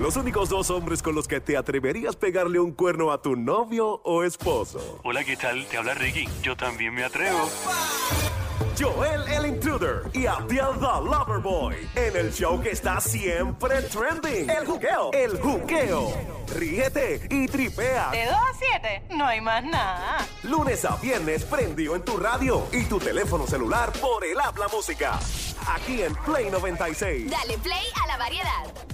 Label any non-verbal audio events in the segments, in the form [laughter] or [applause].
Los únicos dos hombres con los que te atreverías pegarle un cuerno a tu novio o esposo. Hola, ¿qué tal? Te habla Ricky. Yo también me atrevo. Joel el Intruder y Abdiel the Loverboy. En el show que está siempre trending. El juqueo. El juqueo. Ríete y tripea. De 2 a 7, no hay más nada. Lunes a viernes prendió en tu radio y tu teléfono celular por el habla música. Aquí en Play 96. Dale play a la variedad.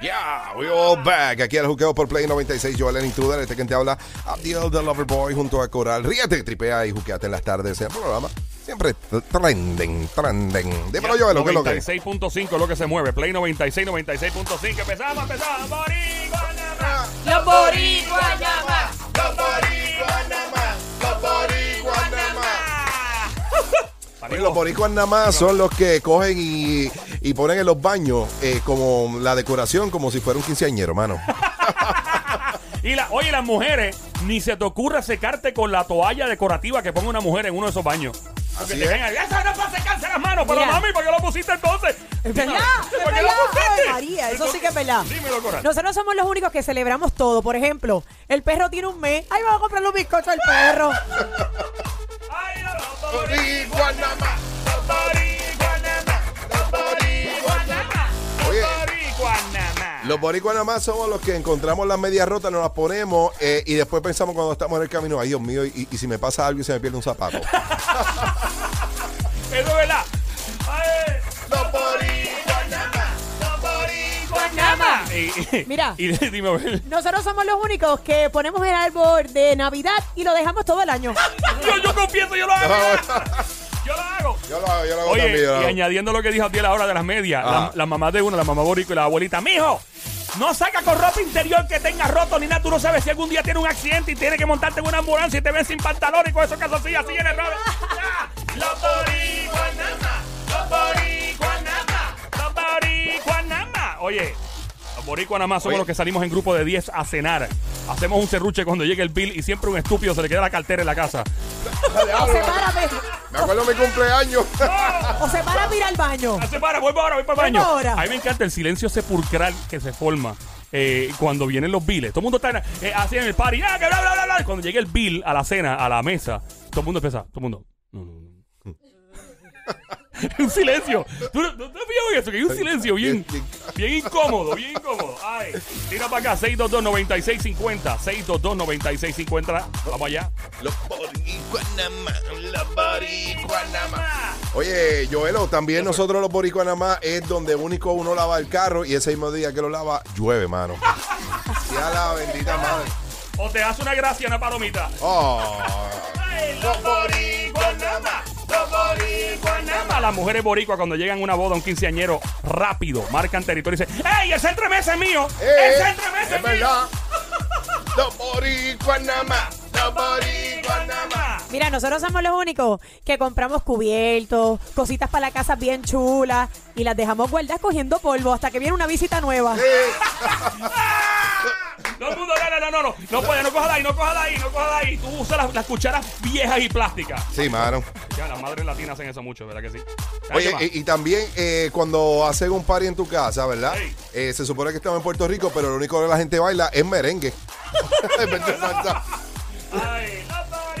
Yeah, we all back. Aquí al juqueo por Play 96. Joel el Intruder, este que te habla, Abdiel the Loverboy junto a Coral. Ríete, tripea y juqueate en las tardes en el programa. Siempre trending, trending. Dímelo, Joel, ¿qué es lo que es? 96.5 es lo que se mueve. Play 96, 96.5. Empezamos, empezamos. Boricua, nada más. Los boricuas nada más. Los boricuas nada más. Los boricuas nada más. Los boricuas nada más son los que cogen y, y ponen en los baños eh, como la decoración, como si fuera un quinceañero, mano. [laughs] Y la, oye, las mujeres, ni se te ocurra secarte con la toalla decorativa que ponga una mujer en uno de esos baños. Porque Así te es. eso no es para secarse las manos, pero Mira. mami, ¿por qué lo pusiste entonces? Es verdad, es ¿Por qué lo pusiste? Ay, María, eso sí que es verdad. Dímelo, Coral. Nosotros somos los únicos que celebramos todo. Por ejemplo, el perro tiene un mes. Ay, vamos a comprarle un bizcocho al perro. [laughs] Los boricuas nada más somos los que encontramos las medias rotas, nos las ponemos eh, y después pensamos cuando estamos en el camino, ay Dios mío, y, y si me pasa algo y se me pierde un zapato. [laughs] Eso es verdad. Ay, Los boricuas nada más. los boricuas nada más. Y- y- Mira. [laughs] Y dime, a ver. Nosotros somos los únicos que ponemos el árbol de Navidad y lo dejamos todo el año. [laughs] yo, yo confieso, yo lo hago. Yo lo hago. Yo lo hago, yo lo hago Oye, también. yo lo y añadiendo lo que dijo Abdiel ahora de las medias, Ajá. la, la mamá de uno, la mamá borico y la abuelita, mijo, no saca con ropa interior que tenga roto ni nada, tú no sabes si algún día tiene un accidente y tiene que montarte en una ambulancia y te ven sin pantalón y con esos calzoncillos así en el. Ya. Los boricuas nada más, los más, los más. Oye, los boricuas nada más somos Oye. los que salimos en grupo de 10 a cenar. Hacemos un serruche cuando llegue el bill y siempre un estúpido se le queda la cartera en la casa. Me acuerdo de mi cumpleaños. o se para a ir al baño. Ah, Se para, para ahora, voy para el Vuelvo baño. ahora. A mí me encanta el silencio sepulcral que se forma eh, cuando vienen los biles. Todo el mundo está eh, así en el party, ah, que bla, bla, bla, bla. Cuando llega el bill a la cena, a la mesa, todo el mundo empieza, todo el mundo. No, no, no. [laughs] un silencio. ¿Tú no, no te has fijado en eso? Que hay un silencio bien, bien incómodo, bien incómodo. Ay, tira para acá, 622-9650. 622-9650. Vamos allá. Los más. Los más. Oye, Joelo, también nosotros los boricuas nada más es donde único uno lava el carro y ese mismo día que lo lava, llueve, mano. [laughs] Ya la bendita madre. O te hace una gracia, una palomita. Oh. Los boricuas nada más. Los boricuas nada más. Las mujeres boricuas cuando llegan a una boda, un quinceañero, rápido, marcan territorio y dicen, ¡Ey, el centro de mesa es mío! Eh, ¡El centro de mesa es, es verdad. [laughs] Los boricuas nada más. Los boricuas Mira, nosotros somos los únicos que compramos cubiertos, cositas para la casa bien chulas y las dejamos guardadas cogiendo polvo hasta que viene una visita nueva. [laughs] No, no, no, no, no, no puede, no coja de ahí, no coja de ahí, no coja de ahí. Tú usas las, las cucharas viejas y plásticas. Sí, mano. Ya, las madres latinas hacen eso mucho, ¿verdad que sí? Oye, y, y también eh, cuando hacen un party en tu casa, ¿verdad? Sí. Eh, se supone que estamos en Puerto Rico, pero lo único que la gente baila es merengue. [laughs]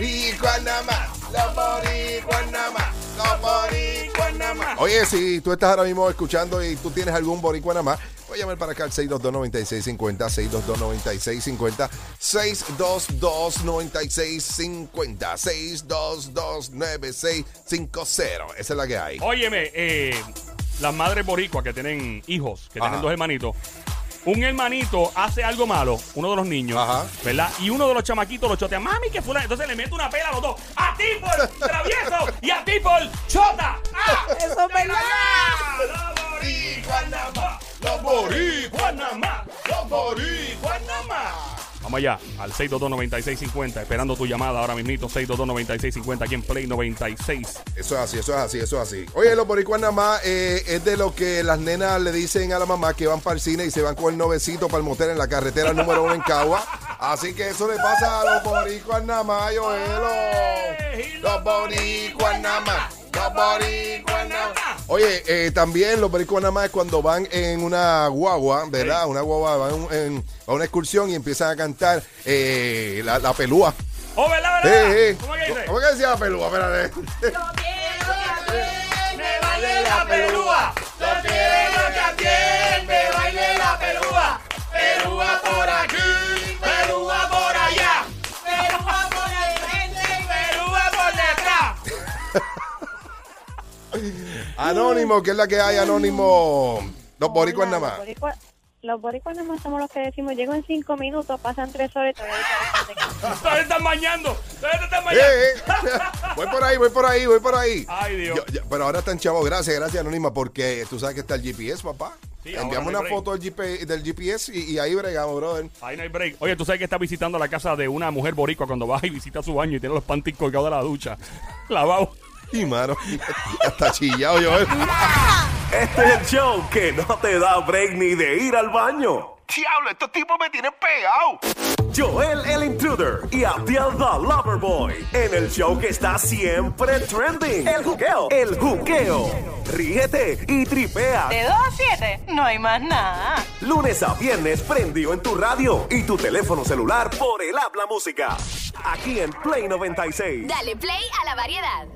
nada más, los boricuas nada más, los boricuas nada más. Oye, si tú estás ahora mismo escuchando y tú tienes algún boricua nada más, voy a llamar para acá al 622-9650, 622-9650, 622-9650, 622-9650. Esa es la que hay. Óyeme, eh, las madres boricuas que tienen hijos, que tienen dos hermanitos. Un hermanito hace algo malo, uno de los niños, Ajá. ¿verdad? Y uno de los chamaquitos lo chotea. Mami, que fulano. Entonces le mete una pela a los dos. ¡A ti por [laughs] travieso! ¡Y a ti por chota! ¡Ah! Eso es verdad. ¡Los boricuas nada más! ¡Los boricuas nada más! ¡Los boricuas nada más! Vamos allá, al 622-9650, esperando tu llamada ahora mismito, 622-9650, aquí en Play 96. Eso es así, eso es así, eso es así. Oye, los boricuas nada más eh, es de lo que las nenas le dicen a la mamá que van para el cine y se van con el novecito para el motel en la carretera número uno en Cagua. Así que eso le pasa a los boricuas nada más, Joelo. Los boricuas nada más, Oye, eh, también los boricuas nada más es cuando van en una guagua, ¿verdad? Una guagua, van en- a una excursión y empiezan a cantar eh, la, la pelúa. Oh, ¿verdad, verdad? ¿Cómo que dice? ¿Cómo que decía la pelúa? Espérate. Me baile la pelúa. [laughs] Anónimo, ¿qué es la que hay, Anónimo? Los boricuas nada más. Los boricuas, los boricuas nada más somos los que decimos, llego en cinco minutos, pasan tres horas y todavía [laughs] están bañando. Todavía te están Eh, bañando. eh. voy por ahí, voy por ahí, voy por ahí. Ay, Dios. Yo- yo- pero ahora están chavos. Gracias, gracias, Anónima, porque tú sabes que está el GPS, papá. Sí, ahora Enviamos no hay una break. foto del, GP del GPS y, y ahí bregamos, brother. Ahí no hay break. Oye, tú sabes que está visitando la casa de una mujer boricua cuando vas y visita su baño y tiene los panties colgados de la ducha. [laughs] Lavado. [laughs] Y mano, [laughs] hasta chillado yo. Este es el show que no te da break ni de ir al baño. Diablo, estos tipos me tienen pegado. Joel el Intruder y Abdiel the Loverboy en el show que está siempre trending. El juqueo. El juqueo. Ríete y tripea. De 2 a 7, no hay más nada. Lunes a viernes prendido en tu radio y tu teléfono celular por el habla música. Aquí en Play 96. Dale play a la variedad.